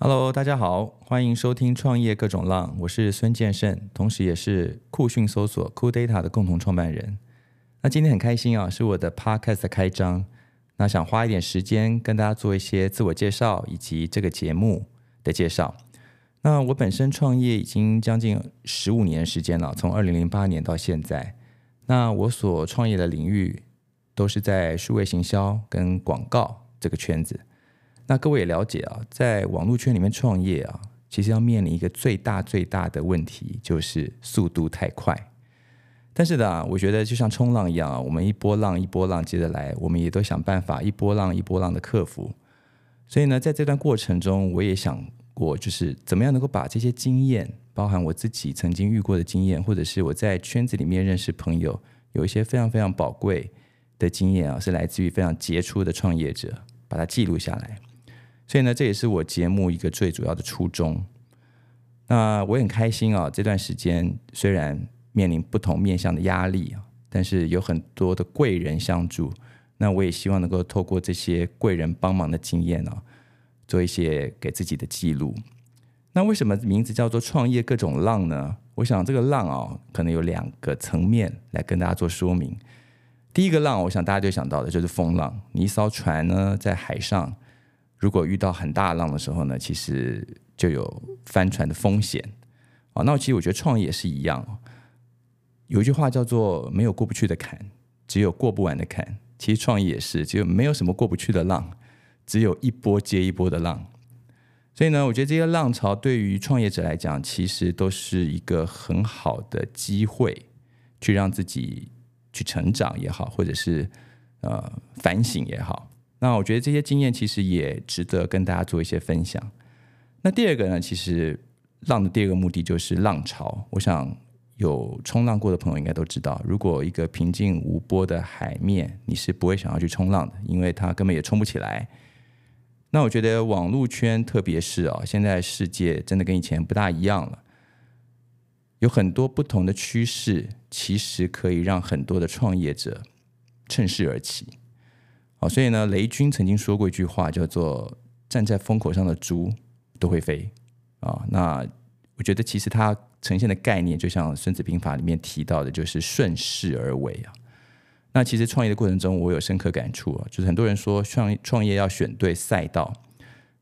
Hello，大家好，欢迎收听创业各种浪，我是孙建胜，同时也是酷讯搜索 Cool Data 的共同创办人。那今天很开心啊，是我的 Podcast 的开张，那想花一点时间跟大家做一些自我介绍以及这个节目的介绍。那我本身创业已经将近十五年时间了，从二零零八年到现在。那我所创业的领域都是在数位行销跟广告这个圈子。那各位也了解啊，在网络圈里面创业啊，其实要面临一个最大最大的问题，就是速度太快。但是呢，我觉得就像冲浪一样啊，我们一波浪一波浪接着来，我们也都想办法一波浪一波浪的克服。所以呢，在这段过程中，我也想过，就是怎么样能够把这些经验，包含我自己曾经遇过的经验，或者是我在圈子里面认识朋友，有一些非常非常宝贵的经验啊，是来自于非常杰出的创业者，把它记录下来。所以呢，这也是我节目一个最主要的初衷。那我很开心啊，这段时间虽然面临不同面向的压力啊，但是有很多的贵人相助。那我也希望能够透过这些贵人帮忙的经验呢，做一些给自己的记录。那为什么名字叫做创业各种浪呢？我想这个浪啊，可能有两个层面来跟大家做说明。第一个浪，我想大家就想到的就是风浪。你一艘船呢，在海上。如果遇到很大浪的时候呢，其实就有翻船的风险啊。那其实我觉得创业也是一样，有一句话叫做“没有过不去的坎，只有过不完的坎”。其实创业也是，就没有什么过不去的浪，只有一波接一波的浪。所以呢，我觉得这些浪潮对于创业者来讲，其实都是一个很好的机会，去让自己去成长也好，或者是呃反省也好。那我觉得这些经验其实也值得跟大家做一些分享。那第二个呢，其实浪的第二个目的就是浪潮。我想有冲浪过的朋友应该都知道，如果一个平静无波的海面，你是不会想要去冲浪的，因为它根本也冲不起来。那我觉得网络圈，特别是啊，现在世界真的跟以前不大一样了，有很多不同的趋势，其实可以让很多的创业者趁势而起。好，所以呢，雷军曾经说过一句话，叫做“站在风口上的猪都会飞”。啊，那我觉得其实它呈现的概念，就像《孙子兵法》里面提到的，就是顺势而为啊。那其实创业的过程中，我有深刻感触啊，就是很多人说创创业要选对赛道。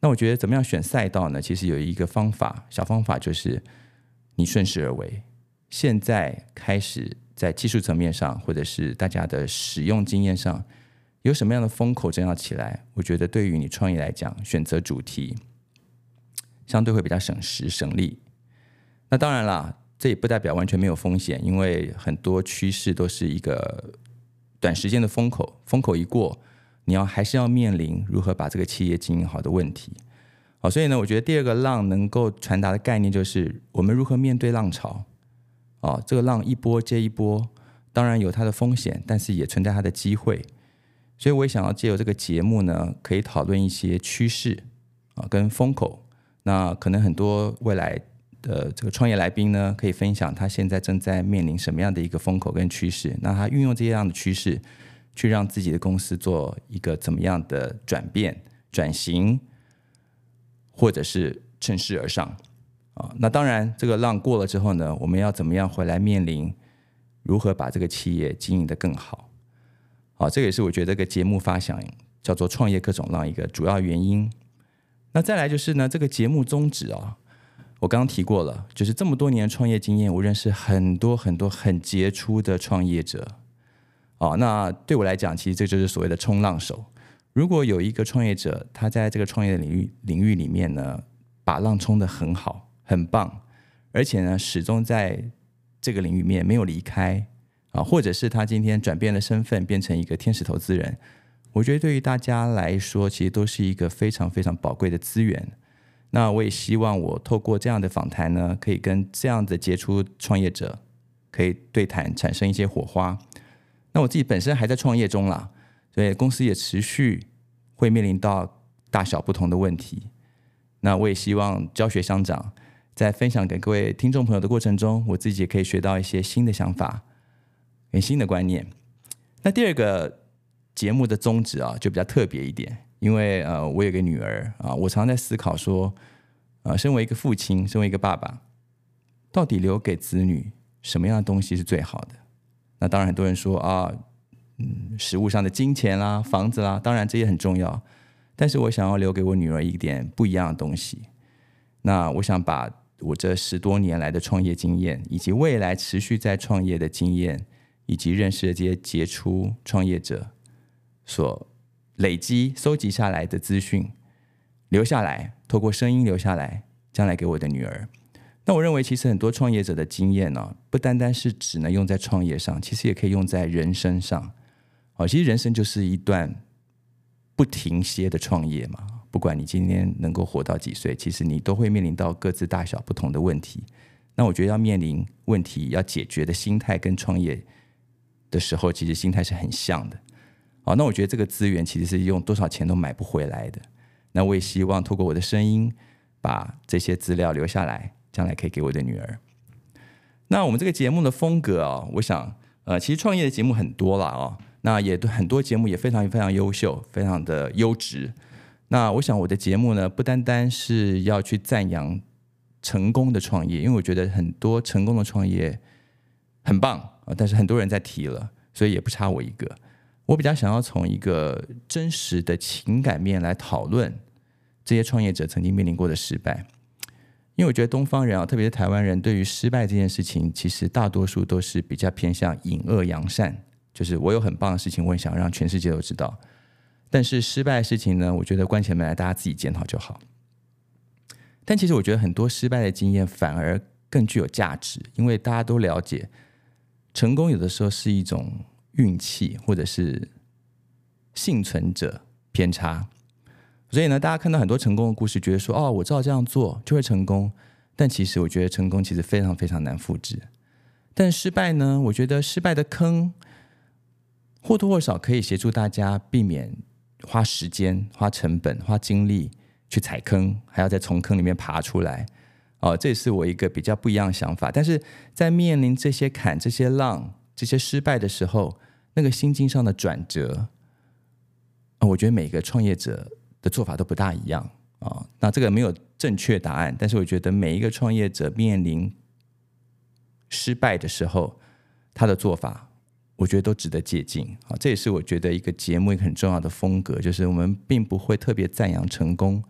那我觉得怎么样选赛道呢？其实有一个方法，小方法就是你顺势而为。现在开始在技术层面上，或者是大家的使用经验上。有什么样的风口正要起来？我觉得对于你创业来讲，选择主题相对会比较省时省力。那当然啦，这也不代表完全没有风险，因为很多趋势都是一个短时间的风口，风口一过，你要还是要面临如何把这个企业经营好的问题。好，所以呢，我觉得第二个浪能够传达的概念就是我们如何面对浪潮。哦，这个浪一波接一波，当然有它的风险，但是也存在它的机会。所以我也想要借由这个节目呢，可以讨论一些趋势啊，跟风口。那可能很多未来的这个创业来宾呢，可以分享他现在正在面临什么样的一个风口跟趋势。那他运用这样的趋势，去让自己的公司做一个怎么样的转变、转型，或者是趁势而上啊。那当然，这个浪过了之后呢，我们要怎么样回来面临如何把这个企业经营的更好？好，这个也是我觉得这个节目发想叫做“创业各种浪”一个主要原因。那再来就是呢，这个节目宗旨啊，我刚刚提过了，就是这么多年创业经验，我认识很多很多很杰出的创业者。哦，那对我来讲，其实这就是所谓的冲浪手。如果有一个创业者，他在这个创业领域领域里面呢，把浪冲得很好、很棒，而且呢，始终在这个领域面没有离开。啊，或者是他今天转变了身份，变成一个天使投资人，我觉得对于大家来说，其实都是一个非常非常宝贵的资源。那我也希望我透过这样的访谈呢，可以跟这样的杰出创业者可以对谈，产生一些火花。那我自己本身还在创业中啦，所以公司也持续会面临到大小不同的问题。那我也希望教学相长，在分享给各位听众朋友的过程中，我自己也可以学到一些新的想法。很新的观念。那第二个节目的宗旨啊，就比较特别一点，因为呃，我有个女儿啊，我常在思考说，啊，身为一个父亲，身为一个爸爸，到底留给子女什么样的东西是最好的？那当然，很多人说啊，嗯，食物上的金钱啦、房子啦，当然这也很重要。但是我想要留给我女儿一点不一样的东西。那我想把我这十多年来的创业经验，以及未来持续在创业的经验，以及认识的这些杰出创业者所累积、收集下来的资讯，留下来，透过声音留下来，将来给我的女儿。那我认为，其实很多创业者的经验呢，不单单是只能用在创业上，其实也可以用在人生上。哦，其实人生就是一段不停歇的创业嘛。不管你今天能够活到几岁，其实你都会面临到各自大小不同的问题。那我觉得要面临问题、要解决的心态，跟创业的时候，其实心态是很像的。哦，那我觉得这个资源其实是用多少钱都买不回来的。那我也希望透过我的声音，把这些资料留下来。将来可以给我的女儿。那我们这个节目的风格啊，我想，呃，其实创业的节目很多了哦，那也都很多节目也非常非常优秀，非常的优质。那我想我的节目呢，不单单是要去赞扬成功的创业，因为我觉得很多成功的创业很棒啊，但是很多人在提了，所以也不差我一个。我比较想要从一个真实的情感面来讨论这些创业者曾经面临过的失败。因为我觉得东方人啊，特别是台湾人，对于失败这件事情，其实大多数都是比较偏向隐恶扬善，就是我有很棒的事情，我也想让全世界都知道。但是失败的事情呢，我觉得关起门来大家自己检讨就好。但其实我觉得很多失败的经验反而更具有价值，因为大家都了解，成功有的时候是一种运气，或者是幸存者偏差。所以呢，大家看到很多成功的故事，觉得说哦，我知道这样做就会成功。但其实我觉得成功其实非常非常难复制。但失败呢，我觉得失败的坑或多或少可以协助大家避免花时间、花成本、花精力去踩坑，还要再从坑里面爬出来。哦，这也是我一个比较不一样的想法。但是在面临这些坎、这些浪、这些失败的时候，那个心境上的转折，我觉得每个创业者。的做法都不大一样啊，那这个没有正确答案，但是我觉得每一个创业者面临失败的时候，他的做法，我觉得都值得借鉴啊。这也是我觉得一个节目一个很重要的风格，就是我们并不会特别赞扬成功，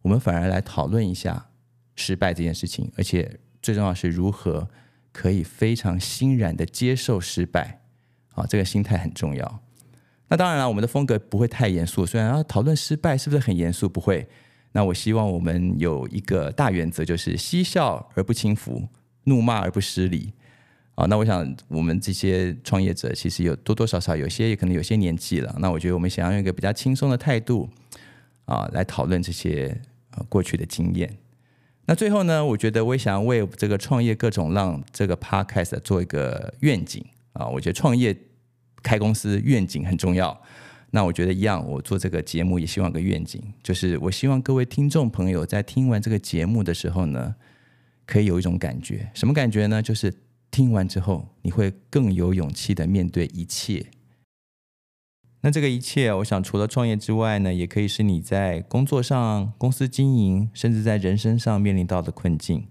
我们反而来讨论一下失败这件事情，而且最重要是如何可以非常欣然的接受失败啊，这个心态很重要。那当然了，我们的风格不会太严肃。虽然要讨论失败是不是很严肃，不会。那我希望我们有一个大原则，就是嬉笑而不轻浮，怒骂而不失礼。啊，那我想我们这些创业者其实有多多少少有些也可能有些年纪了。那我觉得我们想要用一个比较轻松的态度啊，来讨论这些呃过去的经验。那最后呢，我觉得我也想要为这个创业各种浪这个 podcast 做一个愿景啊。我觉得创业。开公司愿景很重要，那我觉得一样，我做这个节目也希望个愿景，就是我希望各位听众朋友在听完这个节目的时候呢，可以有一种感觉，什么感觉呢？就是听完之后你会更有勇气的面对一切。那这个一切，我想除了创业之外呢，也可以是你在工作上、公司经营，甚至在人生上面临到的困境。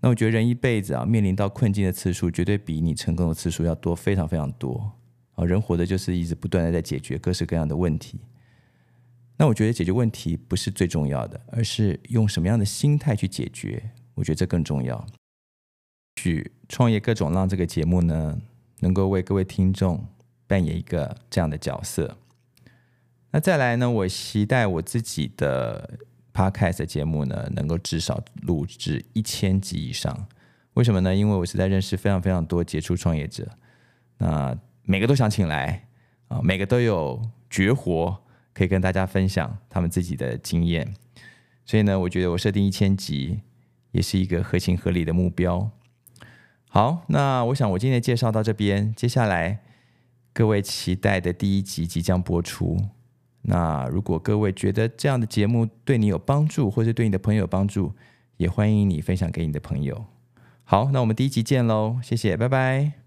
那我觉得人一辈子啊，面临到困境的次数，绝对比你成功的次数要多，非常非常多啊！人活的就是一直不断的在解决各式各样的问题。那我觉得解决问题不是最重要的，而是用什么样的心态去解决，我觉得这更重要。去创业各种浪这个节目呢，能够为各位听众扮演一个这样的角色。那再来呢，我期待我自己的。Podcast 节目呢，能够至少录制一千集以上。为什么呢？因为我是在认识非常非常多杰出创业者，那每个都想请来啊，每个都有绝活可以跟大家分享他们自己的经验。所以呢，我觉得我设定一千集也是一个合情合理的目标。好，那我想我今天介绍到这边，接下来各位期待的第一集即将播出。那如果各位觉得这样的节目对你有帮助，或者对你的朋友有帮助，也欢迎你分享给你的朋友。好，那我们第一集见喽，谢谢，拜拜。